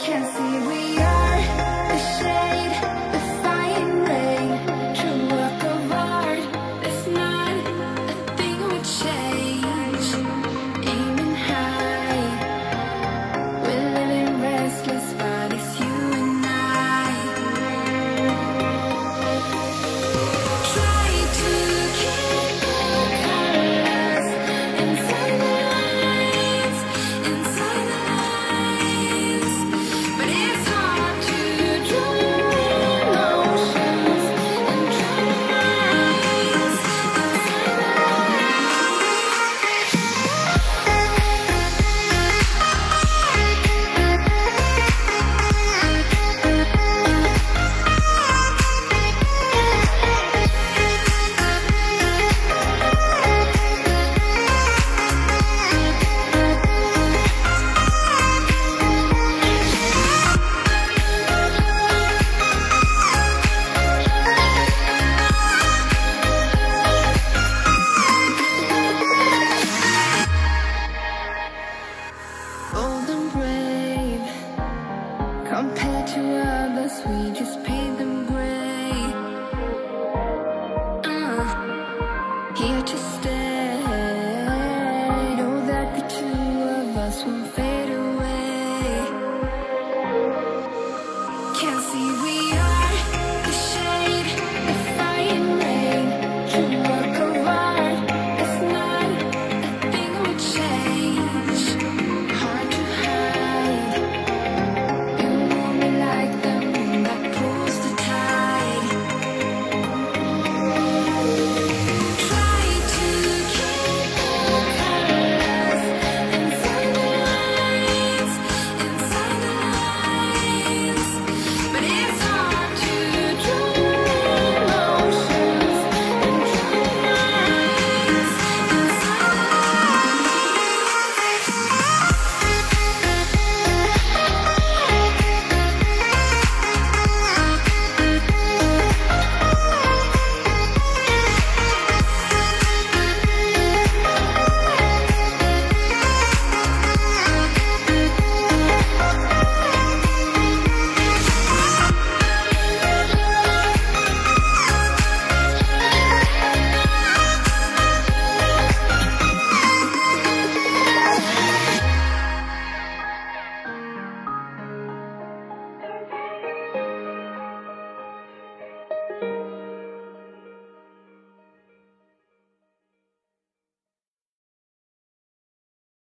Can't see. We to others, we just